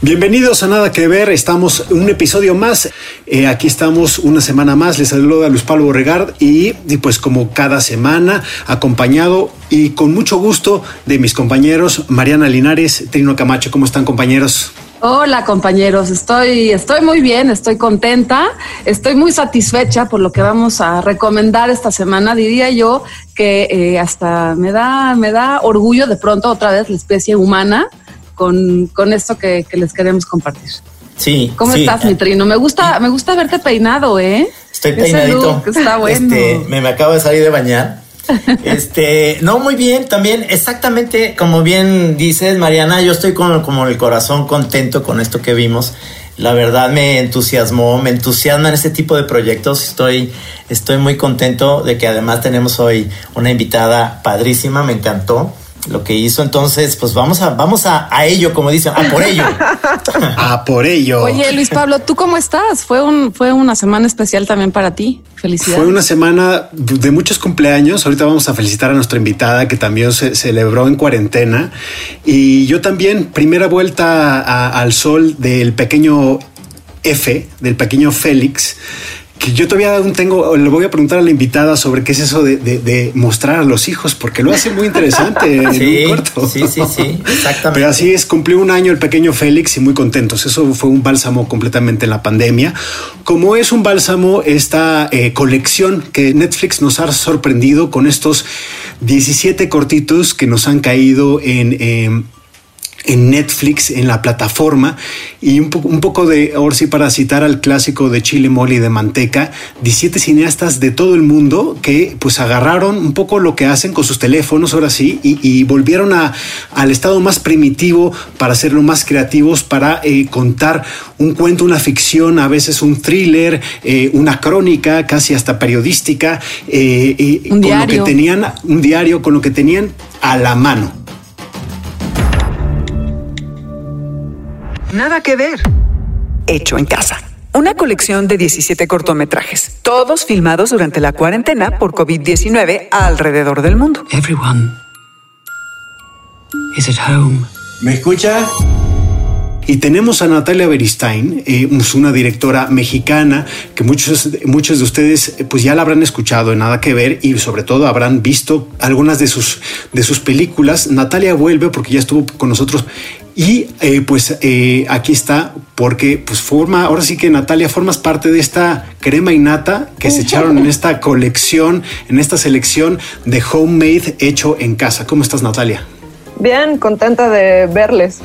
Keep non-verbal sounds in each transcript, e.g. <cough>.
Bienvenidos a Nada que Ver, estamos en un episodio más, Eh, aquí estamos una semana más, les saluda Luis Pablo Borregard y, pues como cada semana acompañado y con mucho gusto de mis compañeros Mariana Linares, Trino Camacho, ¿cómo están compañeros? Hola compañeros, estoy, estoy muy bien, estoy contenta, estoy muy satisfecha por lo que vamos a recomendar esta semana. Diría yo que eh, hasta me da, me da orgullo de pronto otra vez la especie humana con, con esto que, que les queremos compartir. Sí. ¿Cómo sí. estás, mi trino? Me gusta, me gusta verte peinado, ¿eh? Estoy peinadito. look está bueno. Este, me, me acabo de salir de bañar. <laughs> Este, no, muy bien, también, exactamente como bien dices, Mariana, yo estoy con como el corazón contento con esto que vimos. La verdad me entusiasmó, me entusiasman este tipo de proyectos. Estoy, estoy muy contento de que además tenemos hoy una invitada padrísima, me encantó lo que hizo. Entonces, pues vamos a, vamos a, a ello, como dicen, a por ello. <laughs> Ah, por ello. Oye, Luis Pablo, ¿tú cómo estás? Fue un, fue una semana especial también para ti. Felicidades. Fue una semana de muchos cumpleaños. Ahorita vamos a felicitar a nuestra invitada que también se celebró en cuarentena. Y yo también, primera vuelta a- al sol del pequeño F, del pequeño Félix. Que yo todavía aún tengo, le voy a preguntar a la invitada sobre qué es eso de, de- de mostrar a los hijos, porque lo hace muy interesante <laughs> en Sí, un corto. sí, sí, sí, exactamente. Pero así es, cumplió un año el pequeño Félix y muy contentos. Eso fue un bálsamo completamente en la pandemia. Como es un bálsamo esta eh, colección que Netflix nos ha sorprendido con estos 17 cortitos que nos han caído en... em, en Netflix, en la plataforma, y un, po- un poco de, ahora sí, para citar al clásico de Chile Mole y de Manteca, 17 cineastas de todo el mundo que pues agarraron un poco lo que hacen con sus teléfonos, ahora sí, y, y volvieron a, al estado más primitivo para hacerlo más creativos, para eh, contar un cuento, una ficción, a veces un thriller, eh, una crónica, casi hasta periodística, eh, con lo que tenían, un diario, con lo que tenían a la mano. Nada que ver. Hecho en casa. Una colección de 17 cortometrajes, todos filmados durante la cuarentena por COVID-19 alrededor del mundo. Everyone is at home. ¿Me escucha? Y tenemos a Natalia Beristain, eh, es una directora mexicana que muchos, muchos de ustedes eh, pues ya la habrán escuchado en Nada que Ver y sobre todo habrán visto algunas de sus, de sus películas. Natalia vuelve porque ya estuvo con nosotros y eh, pues eh, aquí está porque pues forma, ahora sí que Natalia formas parte de esta crema y nata que se echaron en esta colección, en esta selección de homemade hecho en casa. ¿Cómo estás Natalia? Bien, contenta de verles.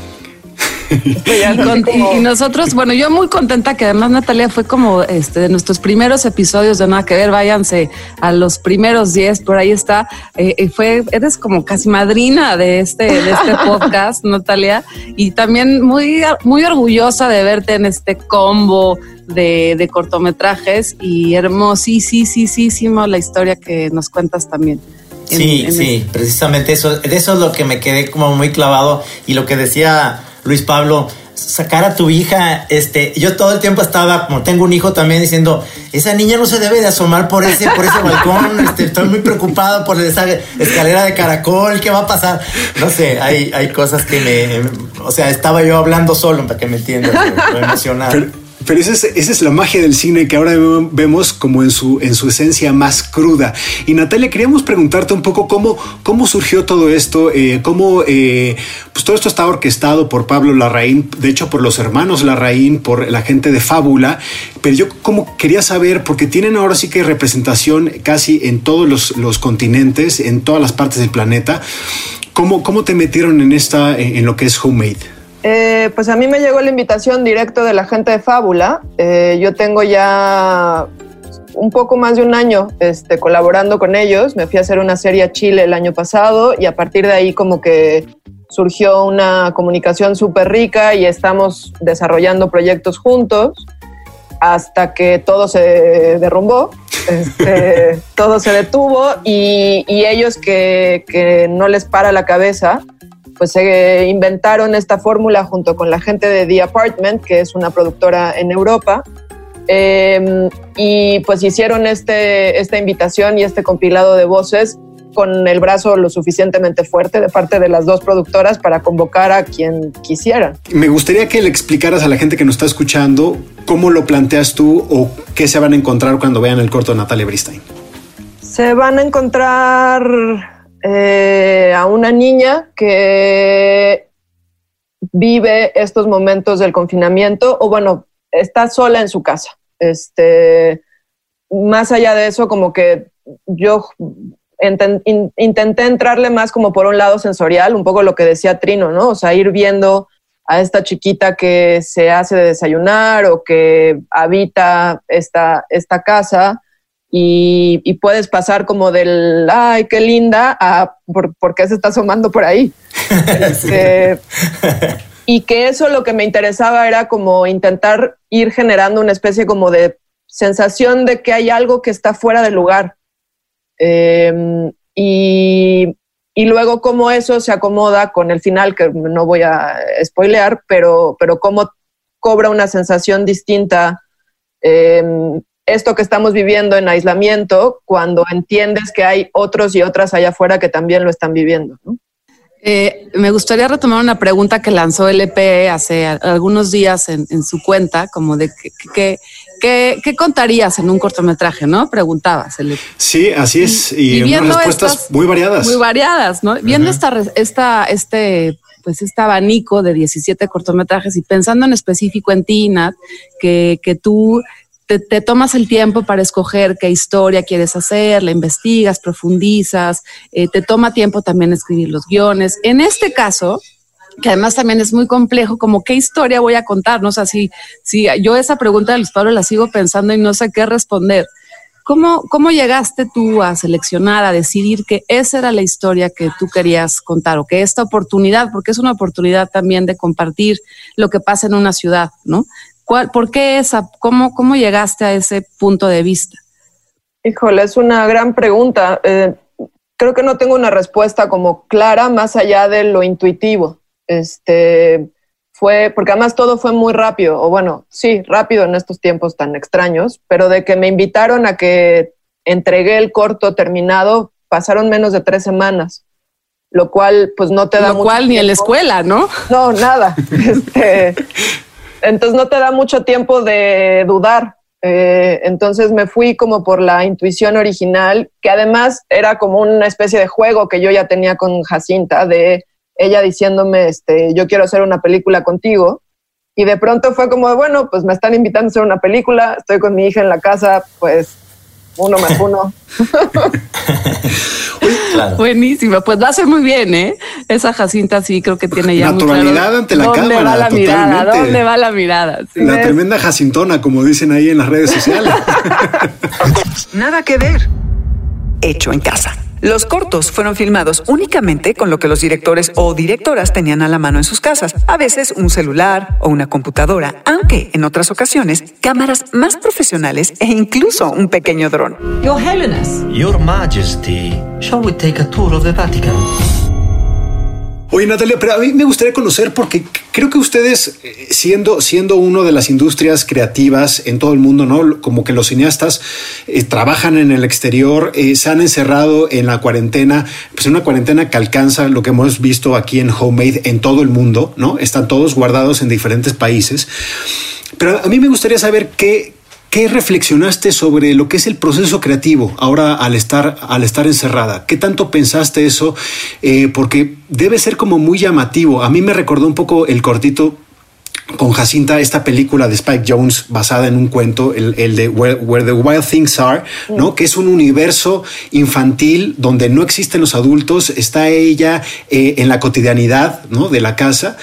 Y, así con- como- y- y nosotros, bueno, yo muy contenta que además Natalia fue como este de nuestros primeros episodios de Nada que Ver, váyanse a los primeros 10, por ahí está. Eh, eh, fue, eres como casi madrina de este, de este <laughs> podcast, Natalia, y también muy, muy orgullosa de verte en este combo de, de cortometrajes y hermosísimo la historia que nos cuentas también. en- Sí, en sí, precisamente eso, de eso es lo que me quedé como muy clavado y lo que decía Luis Pablo, sacar a tu hija, este, yo todo el tiempo estaba, como tengo un hijo también diciendo, esa niña no se debe de asomar por ese, por ese balcón, <laughs> este, estoy muy preocupado por esa escalera de caracol, ¿qué va a pasar? No sé, hay, hay cosas que me, o sea, estaba yo hablando solo para que me entiendas, <laughs> emocionado. Pero, pero esa, es, esa es la magia del cine que ahora vemos como en su, en su esencia más cruda. Y Natalia, queríamos preguntarte un poco cómo, cómo surgió todo esto, eh, cómo eh, pues todo esto está orquestado por Pablo Larraín, de hecho por los hermanos Larraín, por la gente de Fábula, pero yo como quería saber, porque tienen ahora sí que representación casi en todos los, los continentes, en todas las partes del planeta, ¿cómo, cómo te metieron en, esta, en lo que es homemade? Eh, pues a mí me llegó la invitación directo de la gente de Fábula. Eh, yo tengo ya un poco más de un año este, colaborando con ellos. Me fui a hacer una serie a Chile el año pasado y a partir de ahí como que surgió una comunicación súper rica y estamos desarrollando proyectos juntos hasta que todo se derrumbó, este, <laughs> todo se detuvo y, y ellos que, que, no les para la cabeza, pues se inventaron esta fórmula junto con la gente de The Apartment, que es una productora en Europa, eh, y pues hicieron este, esta invitación y este compilado de voces con el brazo lo suficientemente fuerte de parte de las dos productoras para convocar a quien quisiera. Me gustaría que le explicaras a la gente que nos está escuchando cómo lo planteas tú o qué se van a encontrar cuando vean el corto de Natalia Bristein. Se van a encontrar eh, a una niña que vive estos momentos del confinamiento o bueno, está sola en su casa. Este, más allá de eso, como que yo intenté entrarle más como por un lado sensorial, un poco lo que decía Trino, ¿no? O sea, ir viendo a esta chiquita que se hace de desayunar o que habita esta, esta casa y, y puedes pasar como del, ay, qué linda, a por, por qué se está asomando por ahí. <laughs> este, y que eso lo que me interesaba era como intentar ir generando una especie como de sensación de que hay algo que está fuera del lugar. Eh, y, y, luego cómo eso se acomoda con el final, que no voy a spoilear, pero, pero cómo cobra una sensación distinta eh, esto que estamos viviendo en aislamiento cuando entiendes que hay otros y otras allá afuera que también lo están viviendo. ¿no? Eh, me gustaría retomar una pregunta que lanzó el EP hace algunos días en, en su cuenta, como de qué que, contarías en un cortometraje, ¿no? Preguntabas. El EP. Sí, así es. Y, y unas respuestas estas, muy variadas. Muy variadas, ¿no? Viendo uh -huh. esta, esta, este, pues este abanico de 17 cortometrajes y pensando en específico en ti, Nat, que, que tú te, tomas el tiempo para escoger qué historia quieres hacer, la investigas, profundizas, eh, te toma tiempo también escribir los guiones. En este caso, que además también es muy complejo, como qué historia voy a contar, no o sea, si, si yo esa pregunta de Luis Pablo la sigo pensando y no sé qué responder. ¿Cómo, ¿Cómo llegaste tú a seleccionar, a decidir que esa era la historia que tú querías contar o que esta oportunidad, porque es una oportunidad también de compartir lo que pasa en una ciudad, ¿no? ¿Cuál, ¿Por qué esa? ¿Cómo, ¿Cómo llegaste a ese punto de vista? Híjole, es una gran pregunta. Eh, creo que no tengo una respuesta como clara más allá de lo intuitivo. Este fue, porque además todo fue muy rápido, o bueno, sí, rápido en estos tiempos tan extraños, pero de que me invitaron a que entregué el corto terminado, pasaron menos de tres semanas, lo cual pues no te da lo mucho cual tiempo. ni en la escuela, ¿no? No, nada. <laughs> este, entonces no te da mucho tiempo de dudar. Eh, entonces me fui como por la intuición original, que además era como una especie de juego que yo ya tenía con Jacinta, de ella diciéndome, este, yo quiero hacer una película contigo. Y de pronto fue como, bueno, pues me están invitando a hacer una película, estoy con mi hija en la casa, pues uno más uno. <laughs> claro. Buenísima, pues lo hace muy bien, ¿eh? Esa Jacinta sí creo que tiene ya naturalidad claro ante la ¿dónde cámara. Va la totalmente. mirada, ¿Dónde va la mirada? Sí, la tremenda Jacintona, como dicen ahí en las redes sociales. <laughs> Nada que ver. Hecho en casa. Los cortos fueron filmados únicamente con lo que los directores o directoras tenían a la mano en sus casas, a veces un celular o una computadora, aunque en otras ocasiones cámaras más profesionales e incluso un pequeño dron. Your Holiness. Your Majesty, shall we take a tour of the Vatican? Oye, Natalia, pero a mí me gustaría conocer porque creo que ustedes, eh, siendo, siendo uno de las industrias creativas en todo el mundo, ¿no? Como que los cineastas eh, trabajan en el exterior, eh, se han encerrado en la cuarentena, pues una cuarentena que alcanza lo que hemos visto aquí en Homemade en todo el mundo, ¿no? Están todos guardados en diferentes países. Pero a mí me gustaría saber qué, ¿Qué reflexionaste sobre lo que es el proceso creativo ahora al estar, al estar encerrada? ¿Qué tanto pensaste eso? Eh, porque debe ser como muy llamativo. A mí me recordó un poco el cortito con Jacinta, esta película de Spike Jones basada en un cuento, el, el de Where, Where, the Wild Things Are, ¿no? Que es un universo infantil donde no existen los adultos, está ella eh, en la cotidianidad, ¿no? De la casa.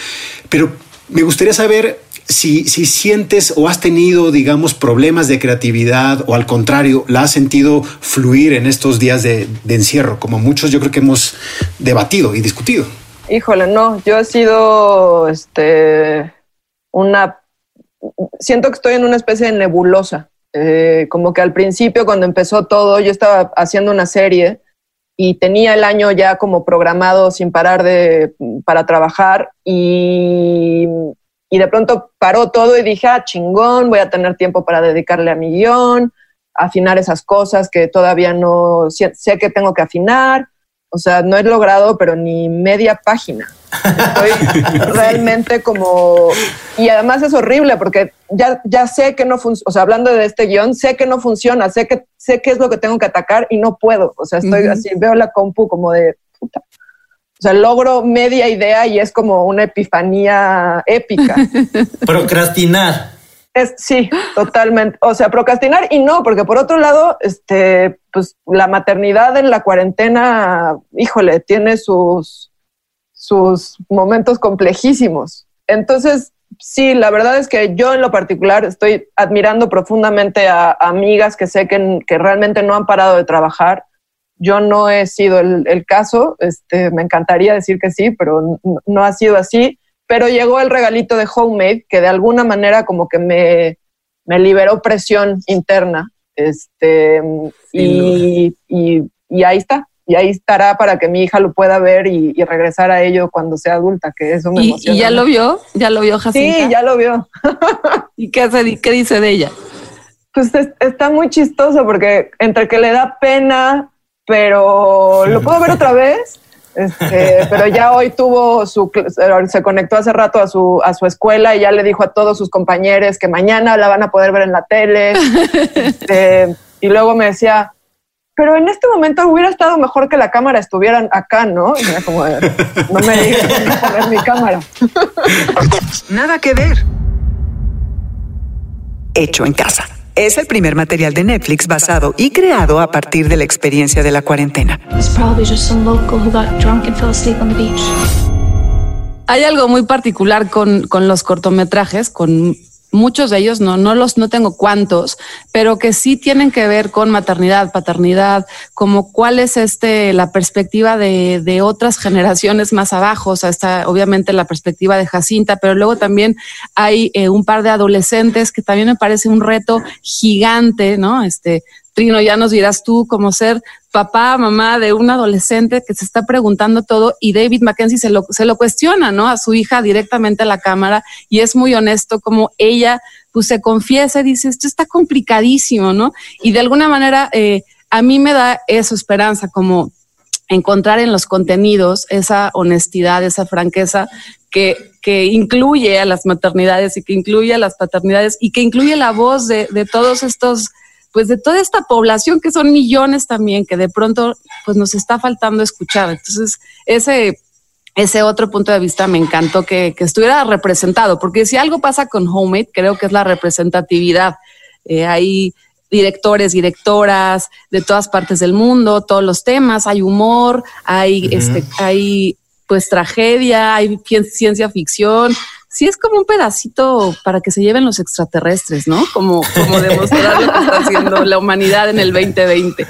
Pero me gustaría saber si, si sientes o has tenido, digamos, problemas de creatividad o al contrario, la has sentido fluir en estos días de, de encierro, como muchos yo creo que hemos debatido y discutido. Híjole, no, yo he sido este, una. Siento que estoy en una especie de nebulosa. Eh, como que al principio, cuando empezó todo, yo estaba haciendo una serie y tenía el año ya como programado sin parar de, para trabajar y, y de pronto paró todo y dije, ah, chingón, voy a tener tiempo para dedicarle a mi guion, afinar esas cosas que todavía no sé, sé que tengo que afinar. O sea, no he logrado, pero ni media página. Estoy <laughs> realmente como... Y además es horrible porque ya, ya sé que no funciona, o sea, hablando de este guion, sé que no funciona, sé que sé qué es lo que tengo que atacar y no puedo. O sea, estoy así, veo la compu como de puta. O sea, logro media idea y es como una epifanía épica. <laughs> Procrastinar. Es, sí, totalmente. O sea, procrastinar y no, porque por otro lado, este, pues la maternidad en la cuarentena, híjole, tiene sus, sus momentos complejísimos. Entonces, sí, la verdad es que yo en lo particular estoy admirando profundamente a, a amigas que sé que, que realmente no han parado de trabajar. Yo no he sido el, el caso, este, me encantaría decir que sí, pero no ha sido así pero llegó el regalito de Homemade que de alguna manera como que me, me liberó presión interna. Este, y, y, y ahí está. Y ahí estará para que mi hija lo pueda ver y, y regresar a ello cuando sea adulta, que eso me ¿Y, emociona. y ya lo vio? ¿Ya lo vio Jacinta? Sí, ya lo vio. <laughs> ¿Y qué, qué dice de ella? Pues es- está muy chistoso porque entre que le da pena, pero lo puedo ver otra vez. Este, <laughs> pero ya hoy tuvo su se conectó hace rato a su a su escuela y ya le dijo a todos sus compañeros que mañana la van a poder ver en la tele. <laughs> Este, y luego me decía, pero en este momento hubiera estado mejor que la cámara estuviera acá, ¿no? Y era como, de, no me digas mi cámara. Nada que ver. Hecho en casa. Es el primer material de Netflix basado y creado a partir de la experiencia de la cuarentena. Hay algo muy particular con, con los cortometrajes, con muchos de ellos, no, no los, no tengo cuántos, pero que sí tienen que ver con maternidad, paternidad, como cuál es este, la perspectiva de, de otras generaciones más abajo, o sea, está obviamente la perspectiva de Jacinta, pero luego también hay eh, un par de adolescentes que también me parece un reto gigante, ¿no? Este, Trino, ya nos dirás tú como ser papá, mamá de un adolescente que se está preguntando todo y David Mackenzie se lo, se lo cuestiona, ¿no? A su hija directamente a la cámara y es muy honesto como ella pues se confiesa y dice, esto está complicadísimo, ¿no? Y de alguna manera eh, a mí me da eso esperanza como encontrar en los contenidos esa honestidad, esa franqueza que, que incluye a las maternidades y que incluye a las paternidades y que incluye la voz de todos estos pues de toda esta población que son millones también que de pronto pues nos está faltando escuchar. Entonces, ese ese otro punto de vista me encantó que, que estuviera representado, porque si algo pasa con Homemade, creo que es la representatividad. Eh, hay directores, directoras de todas partes del mundo, todos los temas, hay humor, hay, este, hay pues tragedia, hay cien- ciencia ficción. Sí, es como un pedacito para que se lleven los extraterrestres, ¿no? Como, demostrar lo que está haciendo la humanidad en el 2020.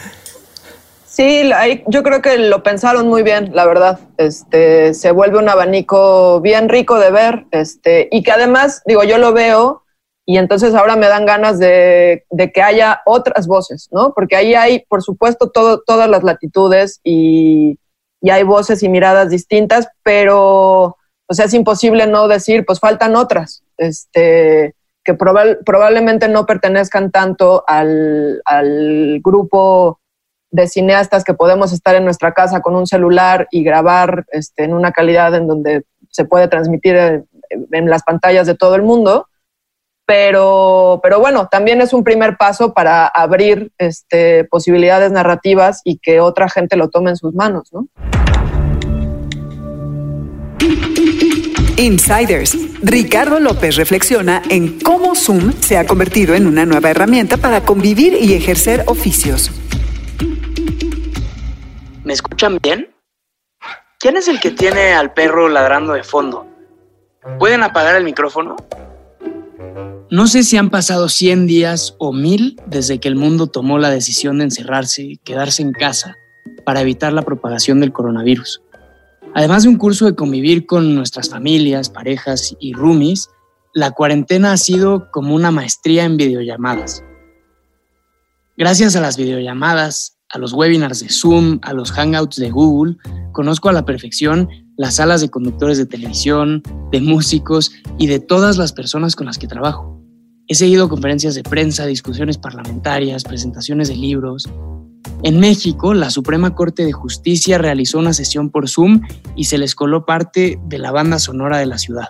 Sí, yo creo que lo pensaron muy bien, la verdad. Este se vuelve un abanico bien rico de ver, este, y que además, digo, yo lo veo y entonces ahora me dan ganas de, que haya otras voces, ¿no? Porque ahí hay, por supuesto, todas las latitudes y, y hay voces y miradas distintas, pero, o sea, es imposible no decir, pues faltan otras, este, que probablemente no pertenezcan tanto al, al grupo de cineastas que podemos estar en nuestra casa con un celular y grabar este, en una calidad en donde se puede transmitir en, en las pantallas de todo el mundo. Pero, pero bueno, también es un primer paso para abrir este, posibilidades narrativas y que otra gente lo tome en sus manos, ¿no? Insiders. Ricardo López reflexiona en cómo Zoom se ha convertido en una nueva herramienta para convivir y ejercer oficios. ¿Me escuchan bien? ¿Quién es el que tiene al perro ladrando de fondo? ¿Pueden apagar el micrófono? No sé si han pasado 100 días o 1000 desde que el mundo tomó la decisión de encerrarse y quedarse en casa para evitar la propagación del coronavirus. Además de un curso de convivir con nuestras familias, parejas y roomies, la cuarentena ha sido como una maestría en videollamadas. Gracias a las videollamadas, a los webinars de Zoom, a los hangouts de Google, conozco a la perfección las salas de conductores de televisión, de músicos y de todas las personas con las que trabajo. He seguido conferencias de prensa, discusiones parlamentarias, presentaciones de libros. En México, la Suprema Corte de Justicia realizó una sesión por Zoom y se les coló parte de la banda sonora de la ciudad.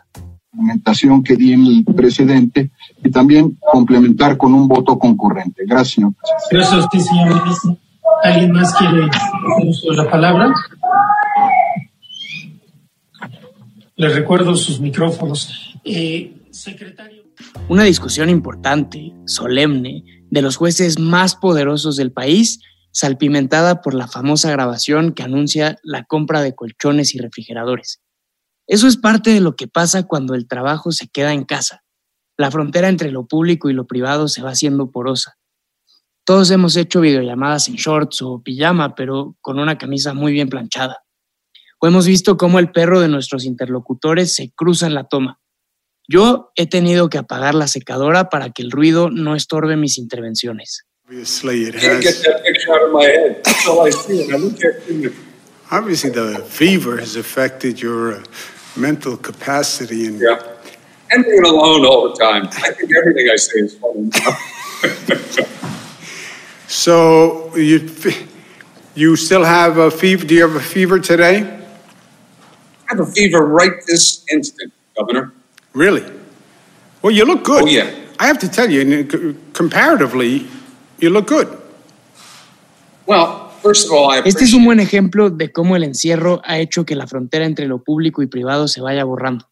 Argumentación que di en el precedente y también complementar con un voto concurrente. Gracias, señor presidente. Gracias a usted, señor ministro. ¿Alguien más quiere hacer uso de la palabra? Les recuerdo sus micrófonos. Eh, secretario. Una discusión importante, solemne, de los jueces más poderosos del país, salpimentada por la famosa grabación que anuncia la compra de colchones y refrigeradores. Eso es parte de lo que pasa cuando el trabajo se queda en casa. La frontera entre lo público y lo privado se va haciendo porosa. Todos hemos hecho videollamadas en shorts o pijama, pero con una camisa muy bien planchada. O hemos visto cómo el perro de nuestros interlocutores se cruza en la toma. Yo he tenido que apagar la secadora para que el ruido no estorbe mis intervenciones. Obviously, it has. Obviously, the fever has affected your uh, mental capacity and. Yeah. And being alone all the time. I think everything I say is funny. <laughs> So you you still have a fever? Do you have a fever today? I have a fever right this instant, Governor. Really? Well, you look good. Oh, yeah. I have to tell you, c- comparatively, you look good. Well, first of all, I Este es un buen ejemplo de cómo el encierro ha hecho que la frontera entre lo público y privado se vaya borrando.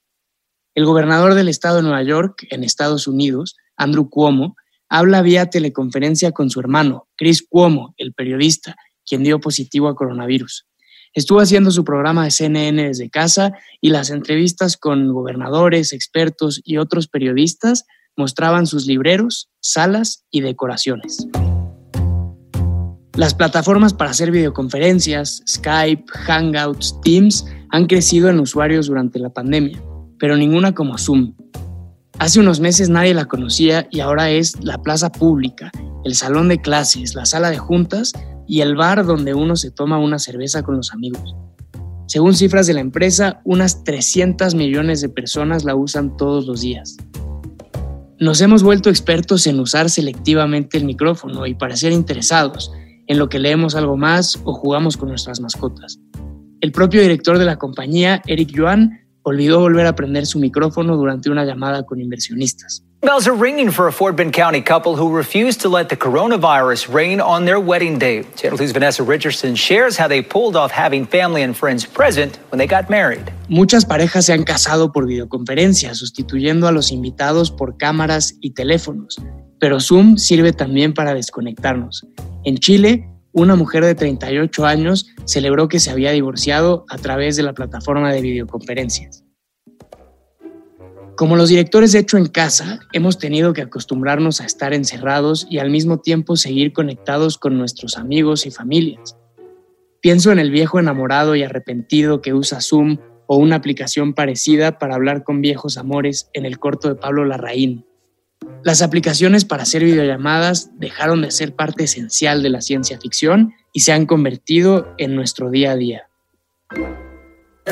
El gobernador del estado de Nueva York, en Estados Unidos, Andrew Cuomo, habla vía teleconferencia con su hermano, Chris Cuomo, el periodista, quien dio positivo a coronavirus. Estuvo haciendo su programa de CNN desde casa y las entrevistas con gobernadores, expertos y otros periodistas mostraban sus libreros, salas y decoraciones. Las plataformas para hacer videoconferencias, Skype, Hangouts, Teams, han crecido en usuarios durante la pandemia, pero ninguna como Zoom. Hace unos meses nadie la conocía y ahora es la plaza pública, el salón de clases, la sala de juntas y el bar donde uno se toma una cerveza con los amigos. Según cifras de la empresa, unas 300 millones de personas la usan todos los días. Nos hemos vuelto expertos en usar selectivamente el micrófono y parecer interesados en lo que leemos algo más o jugamos con nuestras mascotas. El propio director de la compañía, Eric Yuan, olvidó volver a prender su micrófono durante una llamada con inversionistas. Bells are ringing for a Fort Bend County couple who refused to let the coronavirus reign on their wedding day. Channel 2's Vanessa Richardson shares how they pulled off having family and friends present when they got married. Muchas parejas se han casado por videoconferencia, sustituyendo a los invitados por cámaras y teléfonos, pero Zoom sirve también para desconectarnos. En Chile, una mujer de 38 años celebró que se había divorciado a través de la plataforma de videoconferencias. Como los directores de Hecho en Casa, hemos tenido que acostumbrarnos a estar encerrados y al mismo tiempo seguir conectados con nuestros amigos y familias. Pienso en el viejo enamorado y arrepentido que usa Zoom o una aplicación parecida para hablar con viejos amores en el corto de Pablo Larraín. Las aplicaciones para hacer videollamadas dejaron de ser parte esencial de la ciencia ficción y se han convertido en nuestro día a día.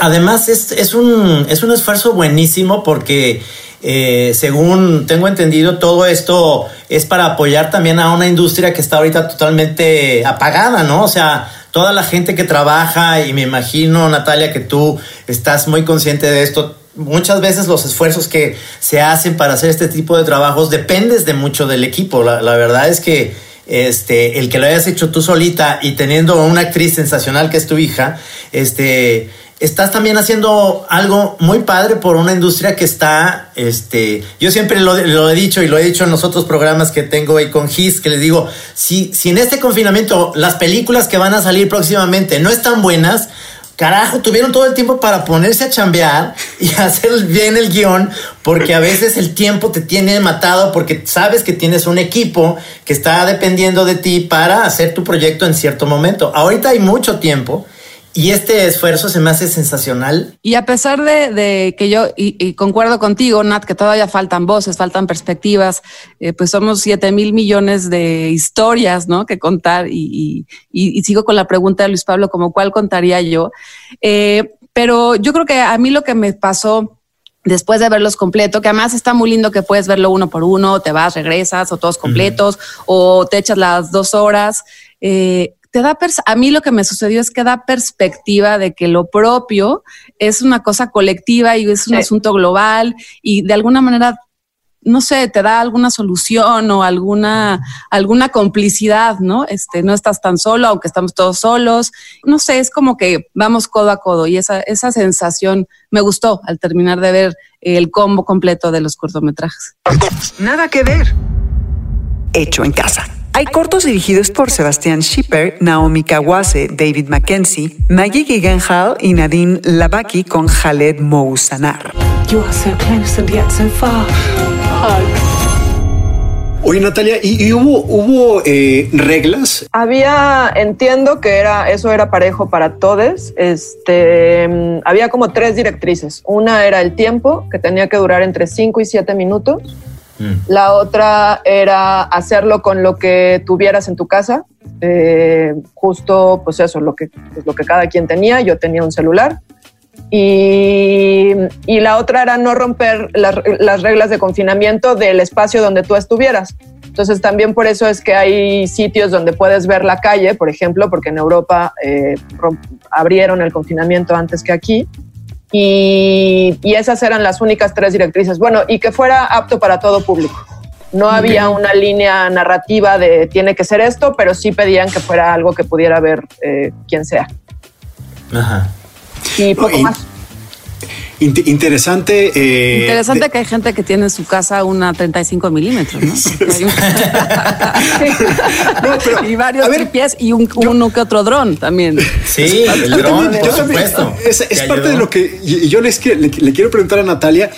Además, es, es, un, es un esfuerzo buenísimo porque, eh, según tengo entendido, todo esto es para apoyar también a una industria que está ahorita totalmente apagada, ¿no? O sea, toda la gente que trabaja, y me imagino, Natalia, que tú estás muy consciente de esto, muchas veces los esfuerzos que se hacen para hacer este tipo de trabajos dependes de mucho del equipo. La, la verdad es que este, el que lo hayas hecho tú solita y teniendo una actriz sensacional que es tu hija, este, estás también haciendo algo muy padre por una industria que está, este, yo siempre lo, lo, he dicho y lo he dicho en los otros programas que tengo ahí con Gis, que les digo, si, si en este confinamiento las películas que van a salir próximamente no están buenas, carajo, tuvieron todo el tiempo para ponerse a chambear y <laughs> hacer bien el guion, porque a veces el tiempo te tiene matado porque sabes que tienes un equipo que está dependiendo de ti para hacer tu proyecto en cierto momento. Ahorita hay mucho tiempo y este esfuerzo se me hace sensacional. Y a pesar de, que yo, y, concuerdo contigo, Nat, que todavía faltan voces, faltan perspectivas, eh, pues somos 7 mil millones de historias, ¿no? Que contar. Y, sigo con la pregunta de Luis Pablo, como cuál contaría yo. Eh, pero yo creo que a mí lo que me pasó después de verlos completo, que además está muy lindo que puedes verlo uno por uno, te vas, regresas, o todos completos, o te echas las dos horas. Eh, te da a mí lo que me sucedió es que da perspectiva de que lo propio es una cosa colectiva y es un asunto global y de alguna manera no sé, te da alguna solución o alguna, alguna complicidad, ¿no? Este, no estás tan solo, aunque estamos todos solos. No sé, es como que vamos codo a codo y esa, esa sensación me gustó al terminar de ver el combo completo de los cortometrajes. Nada que ver. Hecho en casa. Hay cortos dirigidos por Sebastián Schipper, Naomi Kawase, David Mackenzie, Maggie Gyllenhaal y Nadine Labaki con Khaled Mousanar. You are so close and yet so far. Oye Natalia, ¿y, hubo, hubo eh, reglas? Había, entiendo que era eso era parejo para todos. Este, mm, había como tres directrices. Una era el tiempo, que tenía que durar entre 5 y 7 minutos. Mm. La otra era hacerlo con lo que tuvieras en tu casa, eh, justo pues eso, lo que, pues, lo que cada quien tenía, yo tenía un celular. Y, y la otra era no romper las, las, reglas de confinamiento del espacio donde tú estuvieras. Entonces también por eso es que hay sitios donde puedes ver la calle, por ejemplo, porque en Europa eh, abrieron el confinamiento antes que aquí. Y, esas eran las únicas tres directrices. Bueno, y que fuera apto para todo público. No había una línea narrativa de tiene que ser esto, pero sí pedían que fuera algo que pudiera ver eh, quien sea. Ajá. Y poco más interesante. Eh, interesante que hay gente que tiene en su casa una 35 milímetros, ¿no? <laughs> <laughs> y varios pies y un, uno que otro dron también. Sí, el dron, por supuesto. Es, parte de lo que yo les le, quiero preguntar a Natalia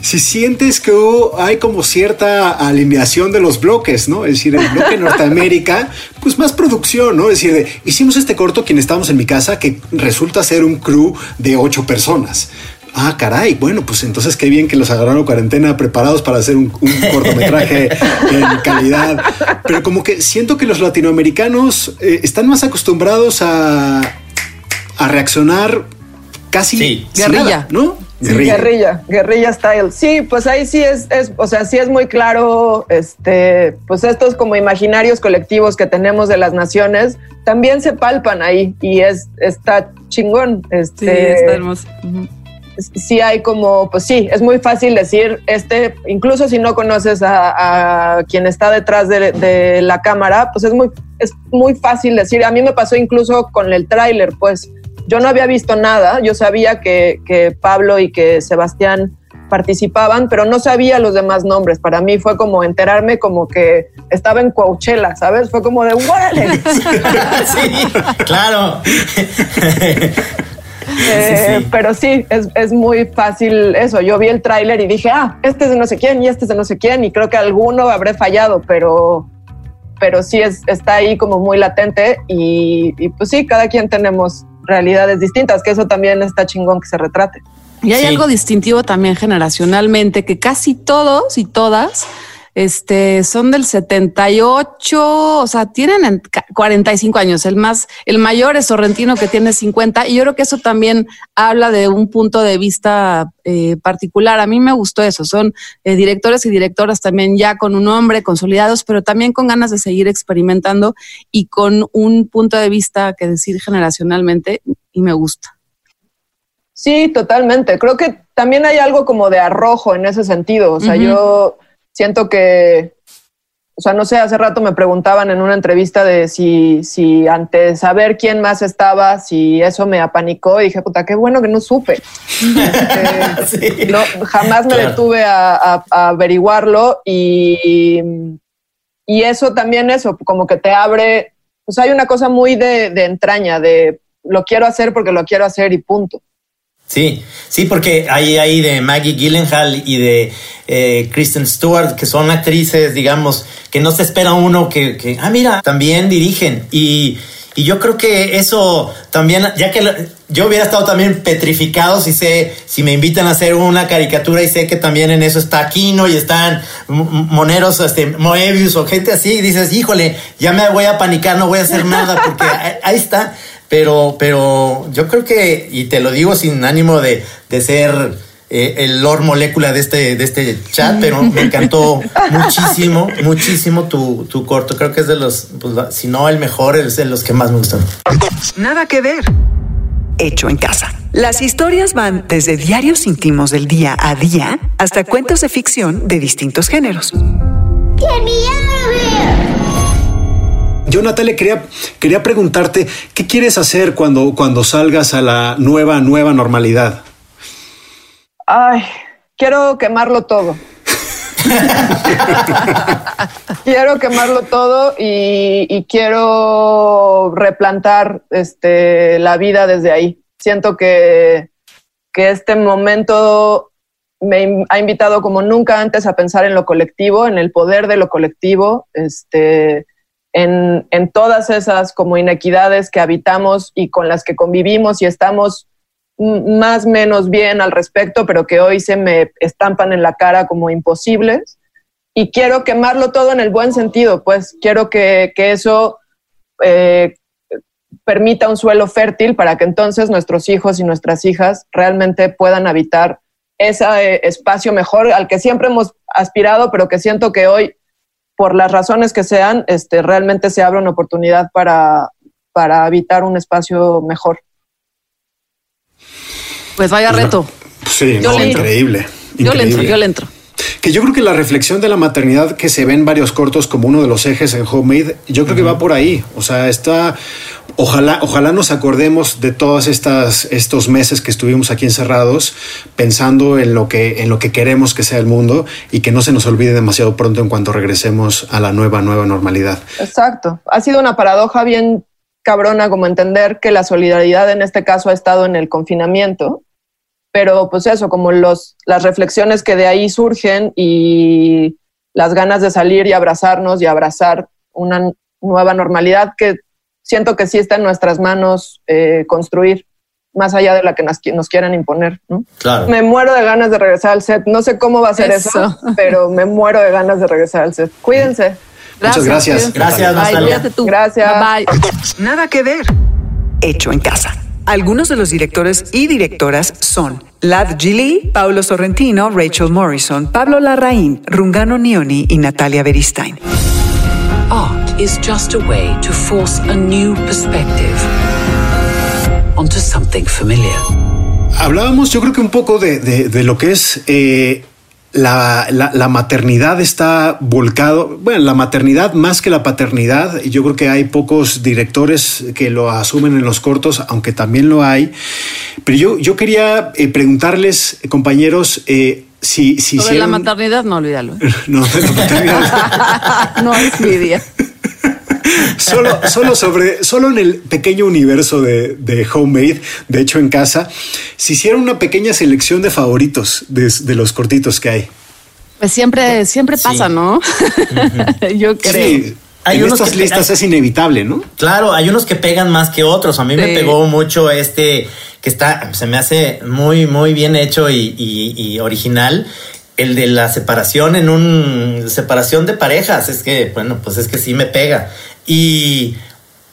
si sientes que hay como cierta alineación de los bloques, ¿no? Es decir, el bloque <laughs> Norteamérica, pues más producción, ¿no? Es decir, hicimos este corto quien estábamos en mi casa que resulta ser un crew de ocho personas. Ah, caray, bueno, pues entonces qué bien que los agarraron cuarentena preparados para hacer un, cortometraje <laughs> en calidad. Pero como que siento que los latinoamericanos eh, están más acostumbrados a, a reaccionar casi guerrilla, ¿no? Guerrilla. guerrilla. style. Sí, pues ahí sí es, es, o sea, sí es muy claro, este, pues estos como imaginarios colectivos que tenemos de las naciones también se palpan ahí y es, está chingón. Este, sí, está hermoso sí hay como, pues sí, es muy fácil decir, este, incluso si no conoces a, quien está detrás de, la cámara, pues es muy, es muy fácil decir, a mí me pasó incluso con el tráiler, pues yo no había visto nada, yo sabía que, que Pablo y que Sebastián participaban, pero no sabía los demás nombres. Para mí fue como enterarme como que estaba en Coachella, ¿sabes? Fue como de ¡Órale! <laughs> sí, claro. <laughs> Eh, pero sí, es, muy fácil eso. Yo vi el tráiler y dije, ah, este es de no sé quién y este es de no sé quién y creo que alguno habré fallado, pero, pero sí es, está ahí como muy latente y, pues sí, cada quien tenemos realidades distintas, que eso también está chingón que se retrate. Y hay algo distintivo también generacionalmente, que casi todos y todas este, son del 78, o sea, tienen 45 años. El más, el mayor es Sorrentino que tiene 50 y yo creo que eso también habla de un punto de vista eh, particular. A mí me gustó eso. Son eh, directores y directoras también ya con un nombre consolidados, pero también con ganas de seguir experimentando y con un punto de vista que decir generacionalmente y me gusta. Sí, totalmente. Creo que también hay algo como de arrojo en ese sentido. O sea, yo siento que, o sea, no sé, hace rato me preguntaban en una entrevista de si, si ante saber quién más estaba, si eso me apanicó, y dije, puta, qué bueno que no supe. <laughs> Este, no, jamás me detuve a, averiguarlo y, y eso también, eso, como que te abre, pues hay una cosa muy de, de entraña, de lo quiero hacer porque lo quiero hacer y punto. Sí, sí, porque hay ahí de Maggie Gyllenhaal y de eh, Kristen Stewart, que son actrices, digamos, que no se espera uno que, que ah, mira, también dirigen. Y, y yo creo que eso también, ya que lo- yo hubiera estado también petrificado si sé, si me invitan a hacer una caricatura y sé que también en eso está Aquino y están moneros, este, Moebius o gente así, y dices, híjole, ya me voy a panicar, no voy a hacer nada, porque <laughs> ahí está. Pero, pero yo creo que, y te lo digo sin ánimo de, de ser eh, el Lord Molécula de este, de este chat, pero me encantó <laughs> muchísimo, muchísimo tu, tu corto. Creo que es de los, pues, si no el mejor, es de los que más me gustan. Nada que ver. Hecho en casa. Las historias van desde diarios íntimos del día a día hasta cuentos de ficción de distintos géneros. Yo, Natalia, quería, quería preguntarte, ¿qué quieres hacer cuando, cuando salgas a la nueva, nueva normalidad? Ay, quiero quemarlo todo. quiero quemarlo todo y, y quiero replantar este, la vida desde ahí. Siento que, que este momento me ha invitado como nunca antes a pensar en lo colectivo, en el poder de lo colectivo, este, en, todas esas como inequidades que habitamos y con las que convivimos y estamos más menos bien al respecto, pero que hoy se me estampan en la cara como imposibles. Y quiero quemarlo todo en el buen sentido, pues quiero que, que eso eh, permita un suelo fértil para que entonces nuestros hijos y nuestras hijas realmente puedan habitar ese eh, espacio mejor al que siempre hemos aspirado, pero que siento que hoy, por las razones que sean, este, realmente se abre una oportunidad para, para habitar un espacio mejor. Pues vaya reto. Sí, Yo entro. increíble. Yo le entro, yo le entro. Que yo creo que la reflexión de la maternidad que se ve en varios cortos como uno de los ejes en Homemade, yo creo que va por ahí. O sea, está. Ojalá, ojalá nos acordemos de todos estas, estos meses que estuvimos aquí encerrados, pensando en lo que, en lo que queremos que sea el mundo y que no se nos olvide demasiado pronto en cuanto regresemos a la nueva, nueva normalidad. Exacto. Ha sido una paradoja bien cabrona como entender que la solidaridad en este caso ha estado en el confinamiento, pero pues eso, como los, las reflexiones que de ahí surgen y las ganas de salir y abrazarnos y abrazar una nueva normalidad que siento que sí está en nuestras manos eh, construir, más allá de la que nos, nos quieran imponer. ¿no? Claro. Me muero de ganas de regresar al set. No sé cómo va a ser eso, Eso. <laughs> pero me muero de ganas de regresar al set. Cuídense. Muchas gracias. cuídense. Gracias, Bye, Natalia. cuídate tú. Gracias. Bye. Nada que ver. Hecho en casa. Algunos de los directores y directoras son Lad Gili, Paulo Sorrentino, Rachel Morrison, Pablo Larraín, Rungano Nioni y Natalia Beristain. Art is just a way to force a new perspective onto something familiar. Hablábamos, yo creo que un poco de, de- de lo que es eh, la, la- la maternidad está volcado. Bueno, la maternidad más que la paternidad. Yo creo que hay pocos directores que lo asumen en los cortos, aunque también lo hay. Pero yo, yo quería eh, preguntarles, compañeros, eh, si, si Sobre la maternidad, no olvídalo. ¿eh? <laughs> No, de la maternidad. <laughs> no es mi día. Solo, solo sobre, solo en el pequeño universo de, de Homemade, de hecho en casa, si hicieron una pequeña selección de favoritos de, de los cortitos que hay. Pues siempre, siempre pasa, ¿no? Yo creo. Sí, Hay en unos estas que- listas es inevitable, ¿no? Claro, hay unos que pegan más que otros. A mí me pegó mucho este que está, se me hace muy, muy bien hecho y, y- y original. El de la separación en un separación de parejas. Es que, bueno, pues es que sí me pega. Y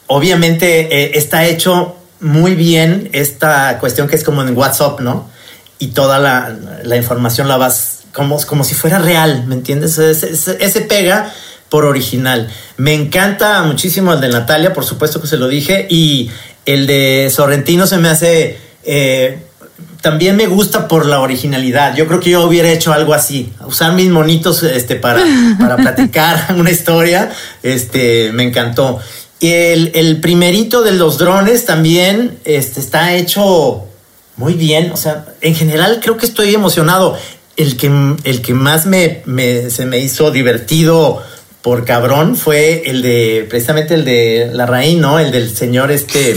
obviamente eh, está hecho muy bien esta cuestión que es como en WhatsApp, ¿no? Y toda la, la información la vas como, como si fuera real, ¿me entiendes? Ese, pega por original. Me encanta muchísimo el de Natalia, por supuesto que se lo dije, y el de Sorrentino se me hace... eh, también me gusta por la originalidad. Yo creo que yo hubiera hecho algo así, usar mis monitos este, para, <laughs> para platicar <laughs> una historia. Este, me encantó. Y el, el primerito de los drones también este, está hecho muy bien. O sea, en general creo que estoy emocionado. El que, el que más me, me- se me hizo divertido por cabrón fue el de, precisamente el de la raíz, ¿no? El del señor este.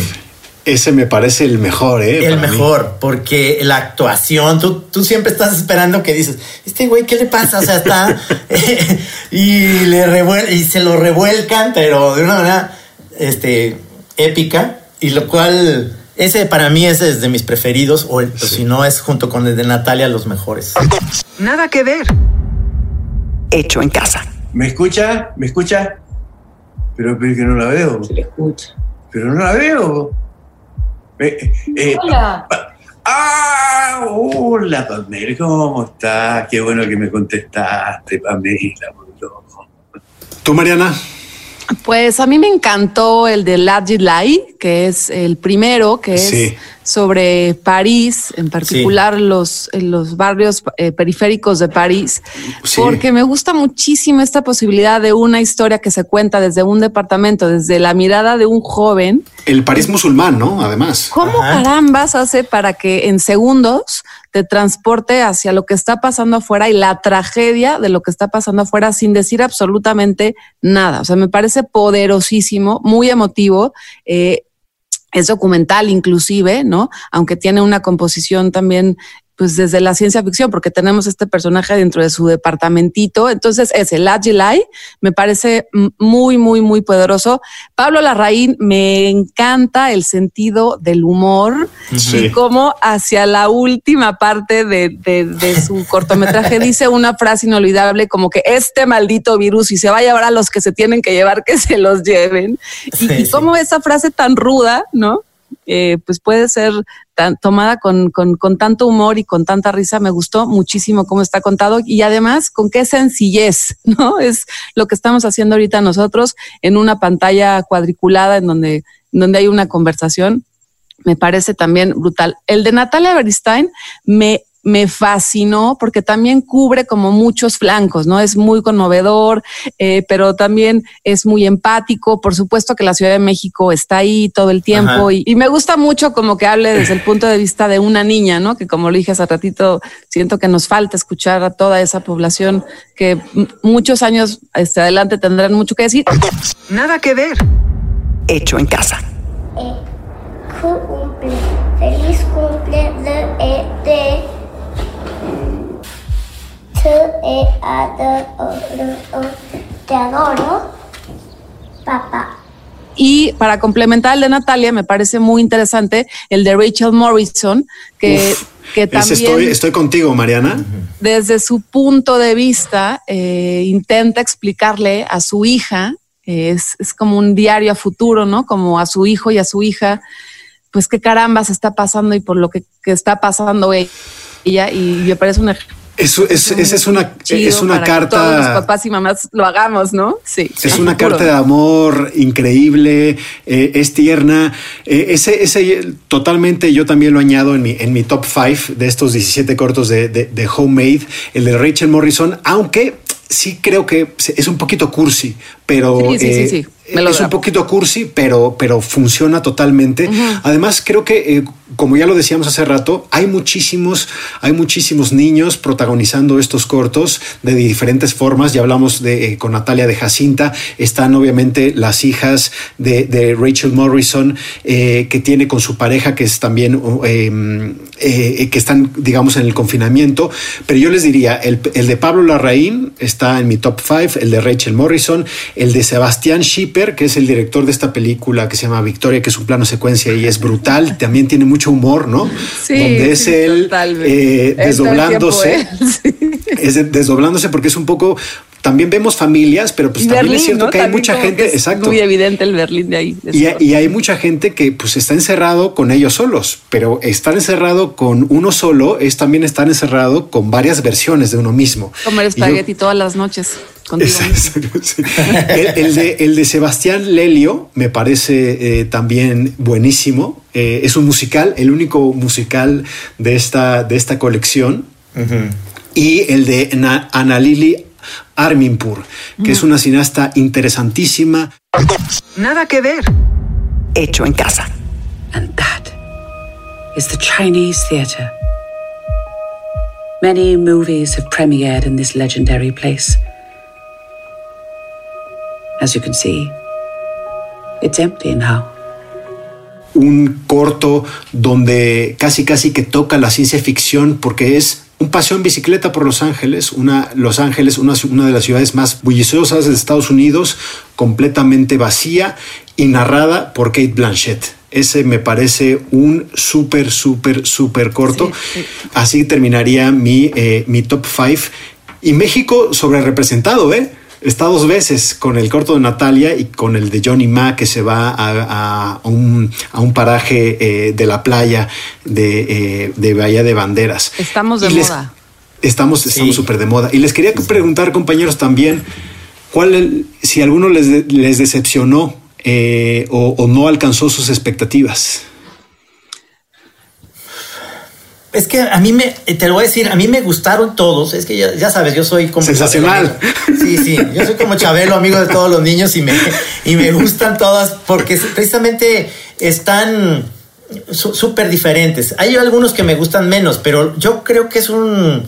Ese me parece el mejor, ¿eh? El Para mí. mejor, porque la actuación, tú, tú siempre estás esperando que dices, este güey, ¿qué le pasa? O sea, está <laughs> y le revuel y se lo revuelcan, pero de una manera este, épica, y lo cual, ese para mí ese es de mis preferidos, o el- si no es junto con el de Natalia los mejores. Nada que ver. Hecho en casa. ¿Me escucha? ¿Me escucha? Pero, pero que no la veo. Se le escucha. Pero no la veo. Eh, eh, Hola. ¡Ah! Hola, Pamela, ¿cómo estás? Qué bueno que me contestaste, Pamela. ¿Tú, Mariana? Pues a mí me encantó el de Ladji Lai, que es el primero, que es Sí. sobre París, en particular los, en los barrios eh, periféricos de París, Sí. porque me gusta muchísimo esta posibilidad de una historia que se cuenta desde un departamento, desde la mirada de un joven. El París musulmán, ¿no? Además. ¿Cómo carambas hace para que en segundos te transporte hacia lo que está pasando afuera y la tragedia de lo que está pasando afuera sin decir absolutamente nada? O sea, me parece poderosísimo, muy emotivo. eh, es documental inclusive, ¿no? Aunque tiene una composición también pues desde la ciencia ficción, porque tenemos este personaje dentro de su departamentito. Entonces, ese Lai me parece muy, muy, muy poderoso. Pablo Larraín, me encanta el sentido del humor Sí. y cómo hacia la última parte de, de- de su cortometraje <laughs> dice una frase inolvidable como que este maldito virus y se va a llevar a los que se tienen que llevar, que se los lleven. Y, Sí, y cómo esa frase tan ruda, ¿no? Eh, pues puede ser tan, tomada con, con, con tanto humor y con tanta risa. Me gustó muchísimo cómo está contado y además con qué sencillez, <laughs> ¿no? Es lo que estamos haciendo ahorita nosotros en una pantalla cuadriculada en donde, donde hay una conversación. Me parece también brutal. El de Natalia Bernstein me, me fascinó porque también cubre como muchos flancos, ¿no? Es muy conmovedor, eh, pero también es muy empático. Por supuesto que la Ciudad de México está ahí todo el tiempo y, y me gusta mucho como que hable desde el punto de vista de una niña, ¿no? Que como lo dije hace ratito, siento que nos falta escuchar a toda esa población que muchos años este, adelante tendrán mucho que decir. Nada que ver. Hecho en casa. cumple, feliz cumple de ET. Te adoro, te adoro, papá. Y para complementar el de Natalia, me parece muy interesante el de Rachel Morrison, que, Uf, que también estoy, estoy contigo, Mariana. desde su punto de vista eh, intenta explicarle a su hija, eh, es, es como un diario a futuro, ¿no? Como a su hijo y a su hija, pues qué carambas está pasando y por lo que, que está pasando ella. Y me parece una Eso es, esa es una, es una carta. todos los papás y mamás lo hagamos, ¿no? Sí. Es una carta de amor increíble, eh, es tierna. eh, ese, ese totalmente yo también lo añado en mi, en mi top 5 de estos 17 cortos de, de, de Homemade, el de Rachel Morrison, aunque sí creo que es un poquito cursi, pero Sí, sí, sí, eh, sí, es un poquito cursi, pero, pero funciona totalmente. Además, creo que, eh, como ya lo decíamos hace rato, hay muchísimos, hay muchísimos niños protagonizando estos cortos de diferentes formas. Ya hablamos de, eh, con Natalia de Jacinta. Están obviamente las hijas de, de Rachel Morrison, eh, que tiene con su pareja, que es también, eh, que están, digamos, en el confinamiento. Pero yo les diría, el, el de Pablo Larraín está en mi top 5, el de Rachel Morrison, el de Sebastián Schipper, que es el director de esta película que se llama Victoria, que es un plano secuencia y es brutal, también tiene mucho humor, ¿no? Sí, Donde es sí, él eh, desdoblándose, <laughs> es de- desdoblándose porque es un poco, también vemos familias, pero pues también Berlín, es cierto ¿no? que hay También mucha gente, es exacto. Muy evidente el Berlín de ahí. de Y, y hay mucha gente que pues está encerrado con ellos solos, pero estar encerrado con uno solo es también estar encerrado con varias versiones de uno mismo. Comer Y yo- espagueti todas las noches contigo. <laughs> Exacto, sí. el, el de, el de Sebastián Lelio me parece eh, también buenísimo. Eh, es un musical, el único musical de esta, de esta colección. Y el de Na- Annalili Arminpur, que es una cineasta interesantísima. Nada que ver. Hecho en casa. And that is the Chinese theatre. Many movies have premiered in this legendary place. As you can see, it's empty now. un corto donde casi casi que toca la ciencia ficción porque es un paseo en bicicleta por Los Ángeles, una, Los Ángeles, una, una de las ciudades más bulliciosas de Estados Unidos, completamente vacía y narrada por Kate Blanchett. Ese me parece un súper, súper, súper corto. Sí, sí. Así terminaría mi, eh, mi top 5. Y México sobre representado, ¿eh? Está dos veces con el corto de Natalia y con el de Johnny Ma que se va a, a un, a un paraje eh, de la playa de, eh, de Bahía de Banderas. Estamos de les- moda. Estamos estamos súper de moda. Y les quería preguntar, compañeros, también, ¿cuál el- si alguno les, les decepcionó eh, o, o no alcanzó sus expectativas? Es que a mí me, te lo voy a decir, a mí me gustaron todos. Es que ya, ya sabes, yo soy como. Sensacional. Chabelo. Sí, sí, yo soy como Chabelo, amigo de todos los niños y me, y me gustan todas porque precisamente están su- súper diferentes. Hay algunos que me gustan menos, pero yo creo que es un.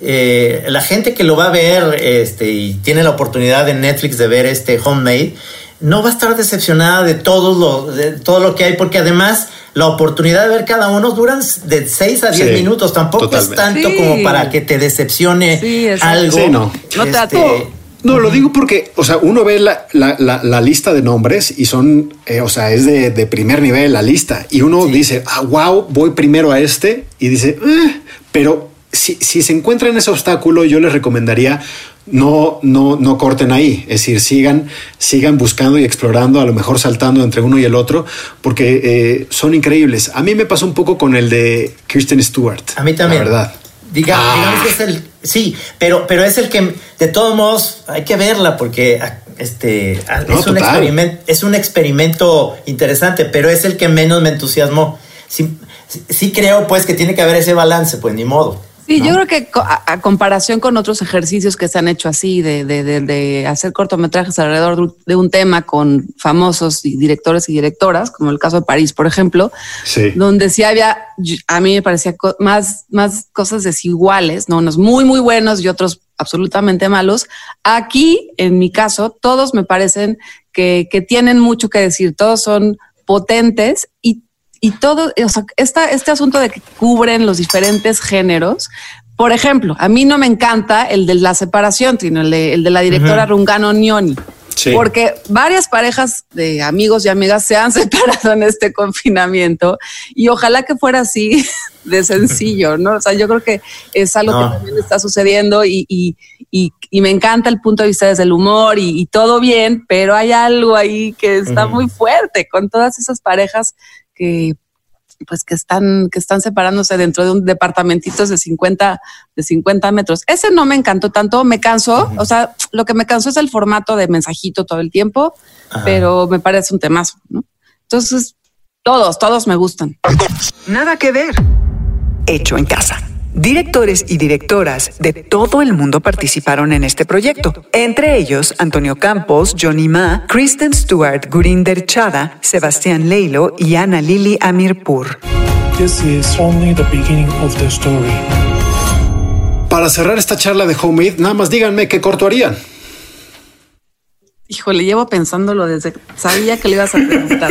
eh, la gente que lo va a ver este, y tiene la oportunidad en Netflix de ver este Homemade no va a estar decepcionada de todo lo, de todo lo que hay, porque además la oportunidad de ver cada uno duran de 6 a 10 Sí, minutos. Tampoco totalmente. es tanto Sí. como para que te decepcione algo. Sí, no. No te Este, ato- No, lo digo porque, o sea, uno ve la, la- la- la lista de nombres y son, eh, o sea, es de, de primer nivel la lista. Y uno dice, ah, wow, voy primero a este. Y dice, "Eh", pero si, si se encuentra en ese obstáculo, yo les recomendaría no, no, no corten ahí. Es decir, sigan, sigan buscando y explorando, a lo mejor saltando entre uno y el otro, porque eh, son increíbles. A mí me pasó un poco con el de Kirsten Stewart. A mí también. La verdad. Diga, Ah. digamos que es el. Sí, pero, pero es el que, de todos modos, hay que verla porque ah, este, ah, No, es, un experimento, es un experimento interesante, pero es el que menos me entusiasmó. Sí, sí- sí creo, pues, que tiene que haber ese balance, pues, ni modo. Sí, yo creo que a, a comparación con otros ejercicios que se han hecho así, de, de, de, de hacer cortometrajes alrededor de un- de un tema con famosos y directores y directoras, como el caso de París, por ejemplo, Sí. donde sí había, a mí me parecía más, más cosas desiguales, ¿no? unos muy, muy buenos y otros absolutamente malos. Aquí, en mi caso, todos me parecen que, que tienen mucho que decir, todos son potentes y, y todo, o sea, esta, este asunto de que cubren los diferentes géneros. Por ejemplo, a mí no me encanta el de la separación, sino el de, el de la directora. Rungano Nioni. Sí. Porque varias parejas de amigos y amigas se han <laughs> separado en este confinamiento y ojalá que fuera así <laughs> de sencillo, ¿no? O sea, yo creo que es algo No. que también está sucediendo y, y, y, y me encanta el punto de vista desde el humor y, y todo bien, pero hay algo ahí que está muy fuerte con todas esas parejas que pues que están, que están separándose dentro de un departamentito de 50, de 50 metros. Ese no me encantó tanto, me cansó, o sea, lo que me cansó es el formato de mensajito todo el tiempo, Ajá. pero me parece un temazo, ¿no? Entonces, todos, todos me gustan. Nada que ver. Hecho en casa. Directores y directoras de todo el mundo participaron en este proyecto, entre ellos Antonio Campos, Johnny Ma, Kristen Stewart, Gurinder Chada, Sebastián Leilo y Ana Lili Amirpur. This is only the beginning of the story. Para cerrar esta charla de Homemade, nada más díganme qué corto harían. Híjole, llevo pensándolo desde, sabía que le ibas a preguntar.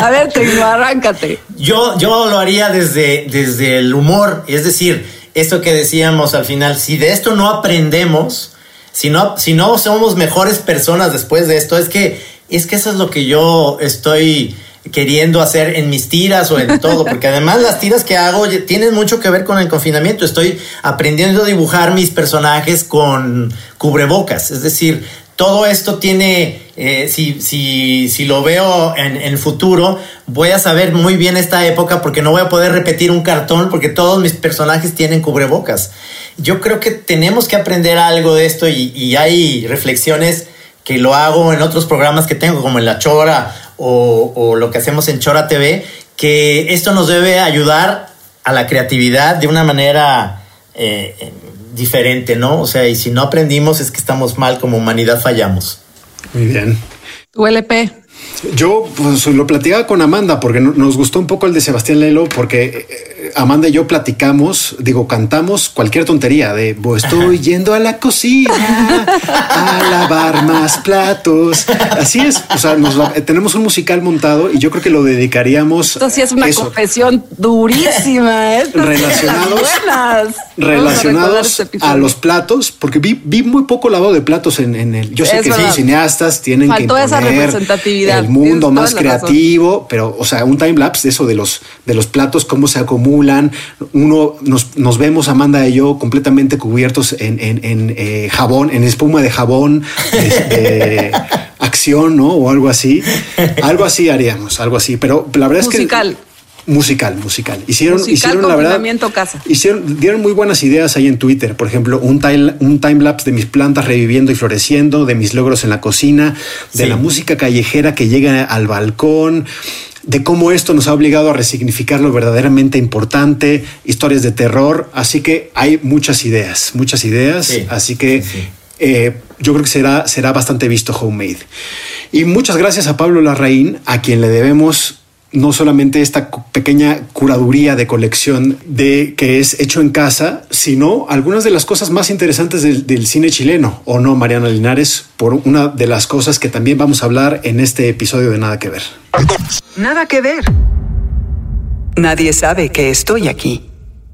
a ver, Trino, arráncate. Yo, yo lo haría desde, desde el humor, es decir, esto que decíamos al final, si de esto no aprendemos, si no, si no somos mejores personas después de esto, es que, es que eso es lo que yo estoy queriendo hacer en mis tiras o en todo, porque además las tiras que hago tienen mucho que ver con el confinamiento. Estoy aprendiendo a dibujar mis personajes con cubrebocas, es decir, todo esto tiene, eh, si, si, si lo veo en, el futuro, voy a saber muy bien esta época porque no voy a poder repetir un cartón porque todos mis personajes tienen cubrebocas. Yo creo que tenemos que aprender algo de esto y, y hay reflexiones que lo hago en otros programas que tengo, como en La Chora o, o lo que hacemos en Chora TV, que esto nos debe ayudar a la creatividad de una manera eh, diferente, ¿no? O sea, y si no aprendimos es que estamos mal como humanidad, fallamos. Muy bien. Tu LP. Yo pues, lo platicaba con Amanda porque no- nos gustó un poco el de Sebastián Lelo porque eh, Amanda y yo platicamos, digo, cantamos cualquier tontería de "Bo, estoy <laughs> yendo a la cocina a lavar más platos. Así es. O sea, nos la- tenemos un musical montado y yo creo que lo dedicaríamos Esto sí es una eso, confesión durísima. ¿eh? Sí las Relacionados-. Vamos a relacionados este a los platos, porque vi, vi muy poco lavado de platos en, en el. Yo sé Es que sí, verdad. cineastas tienen Faltó que esa imponer representatividad. Mundo más razón. creativo, pero, o sea, un time lapse de eso de los de los platos, cómo se acumulan. Uno nos, nos vemos Amanda y yo completamente cubiertos en, en- en, eh, jabón, en espuma de jabón, de <laughs> acción, ¿no? O algo así. Algo así haríamos, algo así. Pero la verdad es que Musical. musical. Hicieron, Musical hicieron la verdad. casa. Hicieron, dieron muy buenas ideas ahí en Twitter. Por ejemplo, un time, un time lapse de mis plantas reviviendo y floreciendo, de mis logros en la cocina, de Sí. la música callejera que llega al balcón, de cómo esto nos ha obligado a resignificar lo verdaderamente importante, historias de terror. Así que hay muchas ideas, muchas ideas. Sí, Así que eh, yo creo que será, será bastante visto Homemade. Y muchas gracias a Pablo Larraín, a quien le debemos no solamente esta pequeña curaduría de colección de que es hecho en casa, sino algunas de las cosas más interesantes del, del cine chileno, ¿o no, Mariana Linares? Por una de las cosas que también vamos a hablar en este episodio de Nada que Ver. Nada que ver. Nadie sabe que estoy aquí.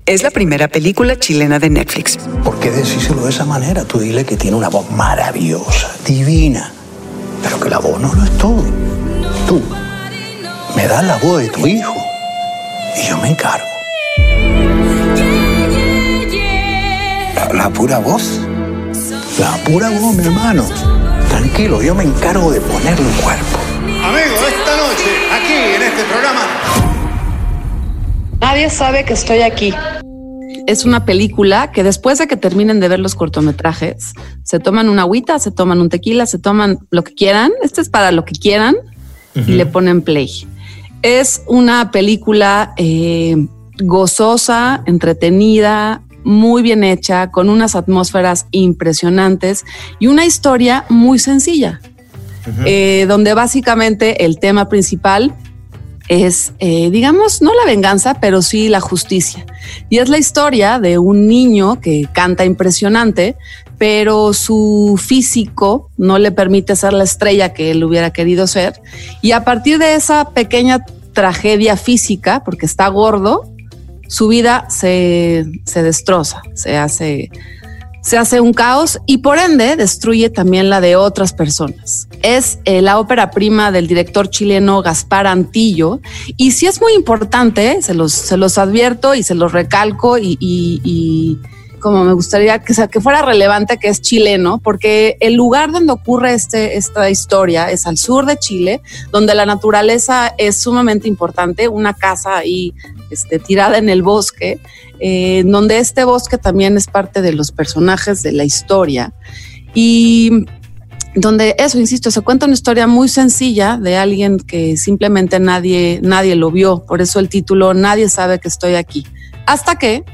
Es la primera película chilena de Netflix. ¿Por qué decírselo de esa manera? Tú dile que tiene una voz maravillosa, divina. Pero que la voz no lo es todo. Tú me das la voz de tu hijo y yo me encargo. La, la pura voz. La pura voz, mi hermano. Tranquilo, yo me encargo de ponerle un cuerpo. Amigos, esta noche, aquí en este programa, Nadie sabe que estoy aquí. Es una película que después de que terminen de ver los cortometrajes, se toman una agüita, se toman un tequila, se toman lo que quieran. Este es para lo que quieran y le ponen play. Es una película eh, gozosa, entretenida, muy bien hecha, con unas atmósferas impresionantes y una historia muy sencilla, eh, donde básicamente el tema principal es, eh, digamos, no la venganza, pero sí la justicia. Y es la historia de un niño que canta impresionante, pero su físico no le permite ser la estrella que él hubiera querido ser. Y a partir de esa pequeña tragedia física, porque está gordo, su vida se, se destroza, se hace, se hace un caos y por ende destruye también la de otras personas. Es eh, la ópera prima del director chileno Gaspar Antillo y sí es muy importante, se los, se los advierto y se los recalco y como me gustaría que, sea, que fuera relevante que es chileno, porque el lugar donde ocurre este, esta historia es al sur de Chile, donde la naturaleza es sumamente importante, una casa ahí este, tirada en el bosque, eh, donde este bosque también es parte de los personajes de la historia. Y donde eso, insisto, se cuenta una historia muy sencilla de alguien que simplemente nadie, nadie lo vio. Por eso el título, Nadie sabe que estoy aquí. Hasta que,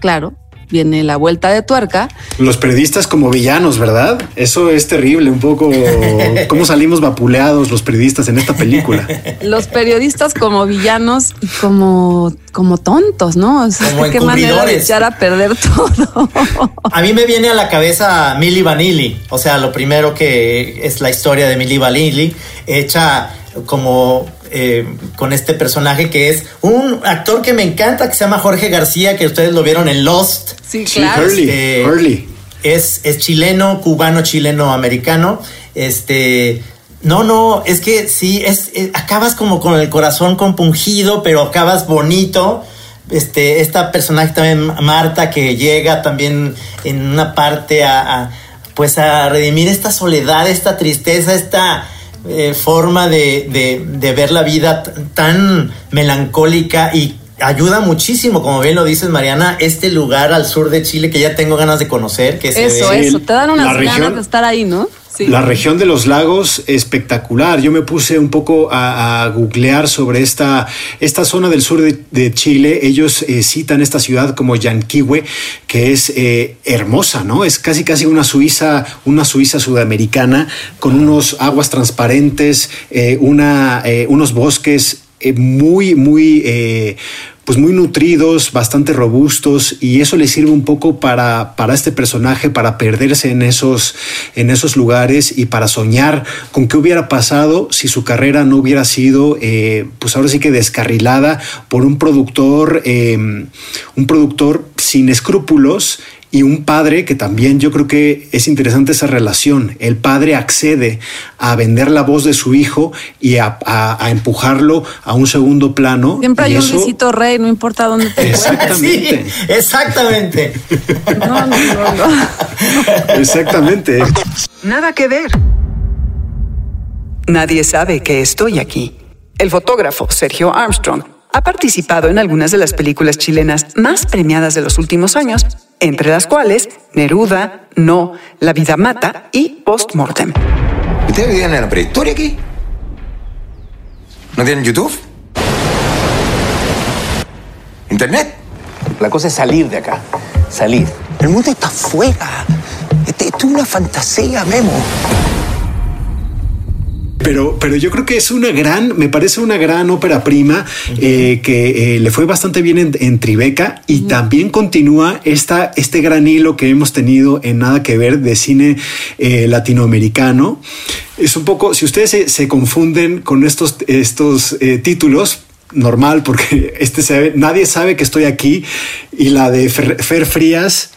claro, viene la vuelta de tuerca. Los periodistas como villanos, ¿verdad? Eso es terrible, un poco <laughs> cómo salimos vapuleados los periodistas en esta película. <laughs> Los periodistas como villanos y como, como tontos, ¿no? O sea, Como qué manera de echar a perder todo. <laughs> A mí me viene a la cabeza Milli Vanilli. O sea, lo primero que es la historia de Milli Vanilli, hecha como eh, con este personaje que es un actor que me encanta, que se llama Jorge García, que ustedes lo vieron en Lost. Sí, Sí, claro. Hurley, Este, Hurley. Es, es chileno, cubano, chileno, americano. Este. No, no, es que sí, es, es- acabas como con el corazón compungido, pero acabas bonito. Este, esta personaje también, Marta, que llega también en una parte a, a, pues a redimir esta soledad, esta tristeza, esta eh, forma de, de- de ver la vida tan melancólica y ayuda muchísimo, como bien lo dices, Mariana, este lugar al sur de Chile que ya tengo ganas de conocer. Que se Eso, ve- eso. Te dan unas ganas región- de estar ahí, ¿no? La región de los lagos, espectacular. Yo me puse un poco a, googlear sobre esta, esta zona del sur de, Chile. Ellos eh, citan esta ciudad como Yanquihue, que es eh, hermosa, ¿no? Es casi casi una Suiza, una Suiza sudamericana, con unos aguas transparentes, eh, una, unos bosques muy, muy pues muy nutridos, bastante robustos y eso le sirve un poco para, para este personaje, para perderse en esos, en esos lugares y para soñar con qué hubiera pasado si su carrera no hubiera sido, eh, pues ahora sí que descarrilada por un productor, eh, un productor sin escrúpulos y un padre que también yo creo que es interesante esa relación. El padre accede a vender la voz de su hijo y a, a- a empujarlo a un segundo plano. Siempre hay un Luisito Rey, no importa dónde te Exactamente. <laughs> Sí, exactamente. No, no, no, no. <laughs> Exactamente. Nada que ver. Nadie sabe que estoy aquí. El fotógrafo Sergio Armstrong ha participado en algunas de las películas chilenas más premiadas de los últimos años, entre las cuales Neruda, No, La vida mata y Postmortem. ¿Ustedes vivían en la prehistoria aquí? ¿No tienen YouTube? ¿Internet? La cosa es salir de acá. Salir. El mundo está afuera. Este- Esto es una fantasía, Memo. Pero, pero yo creo que es una gran, me parece una gran ópera prima eh, que eh, le fue bastante bien en, en Tribeca y también continúa esta, este gran hilo que hemos tenido en Nada que Ver de cine eh, latinoamericano. Es un poco, si ustedes se, se confunden con estos, estos eh, títulos, normal, porque <laughs> este se ve- nadie sabe que estoy aquí y la de Fer, Fer Frías,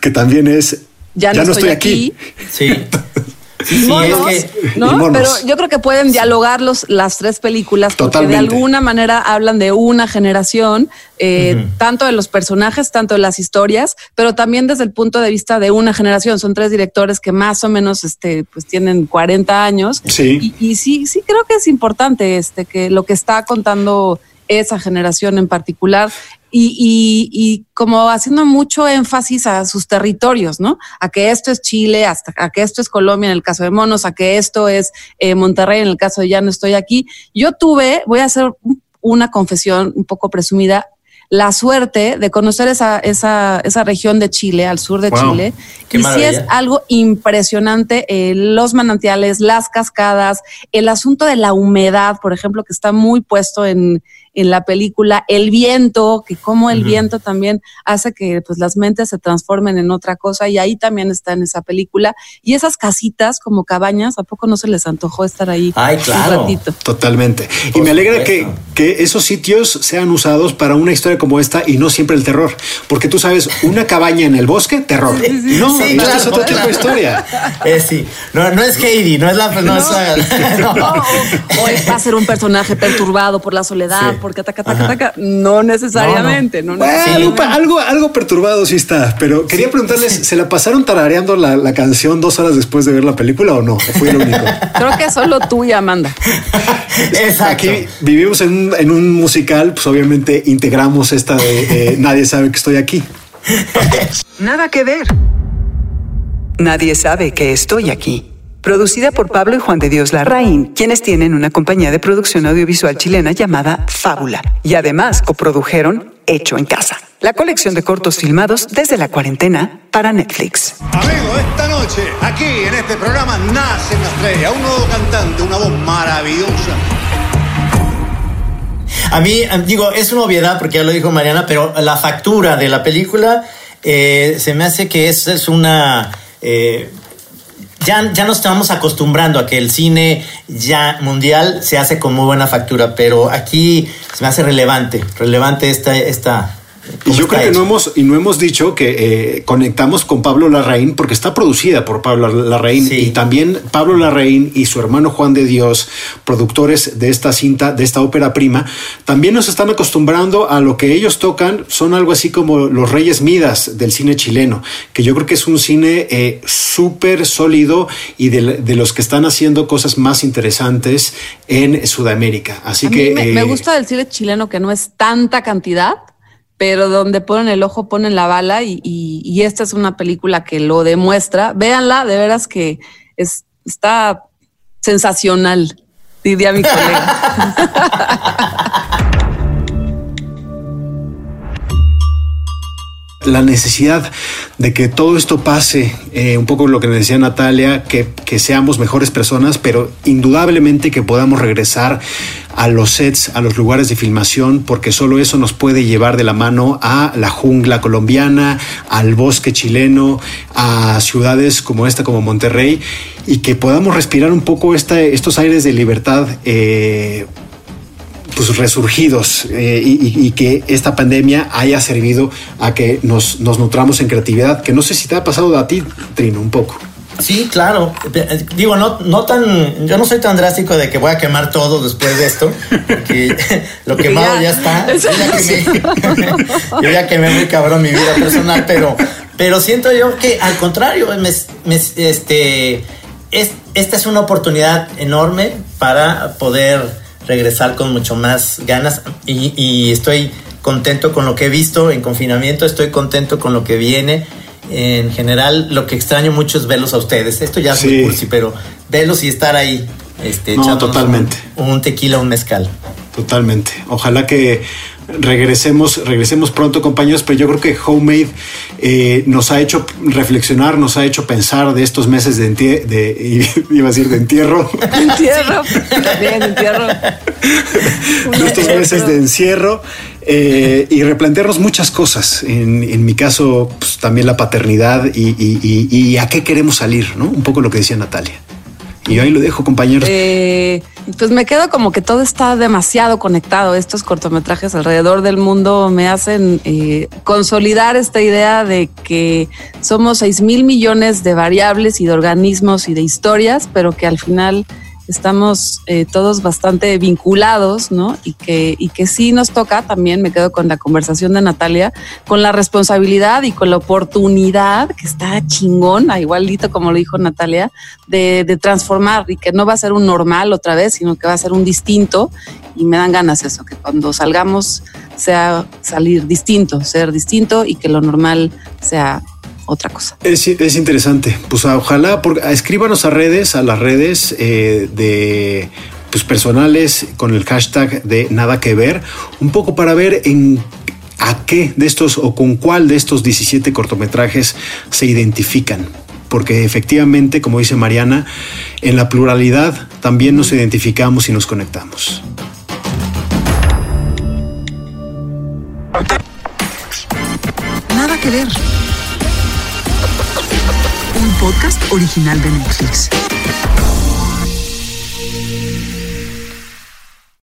que también es Ya no estoy aquí. Sí. <laughs> Sí, Monos, es que- ¿no? Monos. Pero yo creo que pueden dialogar los, las tres películas porque de alguna manera hablan de una generación, eh, tanto de los personajes, tanto de las historias, pero también desde el punto de vista de una generación. Son tres directores que más o menos este, pues tienen 40 años. Sí. Y, y sí, sí creo que es importante este, que lo que está contando esa generación en particular y, y- y como haciendo mucho énfasis a sus territorios, ¿no? A que esto es Chile, hasta a que esto es Colombia en el caso de Monos, a que esto es eh, Monterrey en el caso de Ya no estoy aquí. Yo tuve, voy a hacer un- una confesión un poco presumida, la suerte de conocer esa, esa, esa región de Chile, al sur de Wow, Chile. y sí es maravilla. algo impresionante, eh, los manantiales, las cascadas, el asunto de la humedad, por ejemplo, que está muy puesto en, en la película, el viento, que como el viento también hace que pues, las mentes se transformen en otra cosa y ahí también está en esa película. Y esas casitas como cabañas, ¿a poco no se les antojó estar ahí Ay, un claro. ratito? Totalmente. y Por me alegra que, que esos sitios sean usados para una historia como esta y no siempre el terror. Porque tú sabes, una cabaña en el bosque, terror. no, Sí, esta claro, es otro tipo de historia. <laughs> Eh, sí. No, no es Heidi, no es la. No, es la- <laughs> no. No, <laughs> o es- va a ser un personaje perturbado por la soledad, Sí. Porque taca, taca, Ajá. taca. No necesariamente, no, Bueno, necesariamente. algo, algo, algo perturbado sí está, pero quería preguntarles, <laughs> ¿se la pasaron tarareando la, la canción dos horas después de ver la película o no? ¿O fui el único? <laughs> Creo que solo tú y Amanda. <laughs> Exacto. Aquí vivimos en un, en un musical, pues obviamente integramos esta de eh, Nadie sabe que estoy aquí. Nada que ver. Nadie sabe que estoy aquí. Producida por Pablo y Juan de Dios Larraín, quienes tienen una compañía de producción audiovisual chilena llamada Fábula. Y además coprodujeron Hecho en Casa, la colección de cortos filmados desde la cuarentena para Netflix. Amigos, esta noche, aquí en este programa, nace una estrella, un nuevo cantante, una voz maravillosa. A mí, eh, digo, es una obviedad porque ya lo dijo Mariana, pero la factura de la película eh, se me hace que es, es una. eh, ya, ya nos estamos acostumbrando a que el cine ya mundial se hace con muy buena factura, pero aquí se me hace relevante, relevante esta. esta Y yo creo que no hemos, y no hemos dicho que eh, conectamos con Pablo Larraín porque está producida por Pablo Larraín y también Pablo Larraín y su hermano Juan de Dios, productores de esta cinta, de esta ópera prima, también nos están acostumbrando a lo que ellos tocan, son algo así como los Reyes Midas del cine chileno, que yo creo que es un cine eh, súper sólido y de, de los que están haciendo cosas más interesantes en Sudamérica. Así a que mí me, me eh, gusta del cine chileno que no es tanta cantidad, pero donde ponen el ojo ponen la bala y, y- y esta es una película que lo demuestra. Véanla, de veras que es está sensacional, diría mi colega. <laughs> la necesidad de que todo esto pase, eh, un poco lo que decía Natalia, que, que, seamos mejores personas, pero indudablemente que podamos regresar a los sets, a los lugares de filmación, porque solo eso nos puede llevar de la mano a la jungla colombiana, al bosque chileno, a ciudades como esta, como Monterrey, y que podamos respirar un poco esta, estos aires de libertad. Eh, pues resurgidos eh, y, y, que esta pandemia haya servido a que nos, nos nutramos en creatividad, que no sé si te ha pasado a ti, Trino, un poco. Sí, claro. Digo, no, no tan, yo no soy tan drástico de que voy a quemar todo después de esto, porque <laughs> lo quemado ya, ya está. <laughs> Yo ya, quemé, <laughs> yo ya quemé muy cabrón mi vida personal, pero, pero siento yo que al contrario, me, me, este, es, esta es una oportunidad enorme para poder regresar con mucho más ganas y, y, estoy contento con lo que he visto en confinamiento, estoy contento con lo que viene. En general, lo que extraño mucho es verlos a ustedes. Esto ya sí. es muy cursi, pero verlos y estar ahí, este, no, totalmente. Un, un tequila, un mezcal. Totalmente. Ojalá que regresemos, regresemos pronto, compañeros, pero yo creo que Homemade eh, nos ha hecho reflexionar, nos ha hecho pensar de estos meses de, de <laughs> iba a decir de entierro. entierro, <laughs> también entierro. de estos meses de encierro. Eh, y replantearnos muchas cosas. En, en mi caso, pues, también la paternidad y, y, y, y, a qué queremos salir, ¿no? Un poco lo que decía Natalia. Y ahí lo dejo, compañeros. Eh, pues me quedo como que todo está demasiado conectado. Estos cortometrajes alrededor del mundo me hacen eh, consolidar esta idea de que somos 6 mil millones de variables y de organismos y de historias, pero que al final estamos eh, todos bastante vinculados, ¿no? Y que, y que sí nos toca, también me quedo con la conversación de Natalia, con la responsabilidad y con la oportunidad, que está chingón, igualito como lo dijo Natalia, de, transformar y que no va a ser un normal otra vez, sino que va a ser un distinto. Y me dan ganas eso, que cuando salgamos sea salir distinto, ser distinto y que lo normal sea otra cosa. Es, es interesante. Pues ojalá, por, escríbanos a redes, a las redes eh, de pues, personales con el hashtag de nada que ver, un poco para ver en a qué de estos o con cuál de estos 17 cortometrajes se identifican. Porque efectivamente, como dice Mariana, en la pluralidad también nos identificamos y nos conectamos. Nada que ver podcast original de Netflix.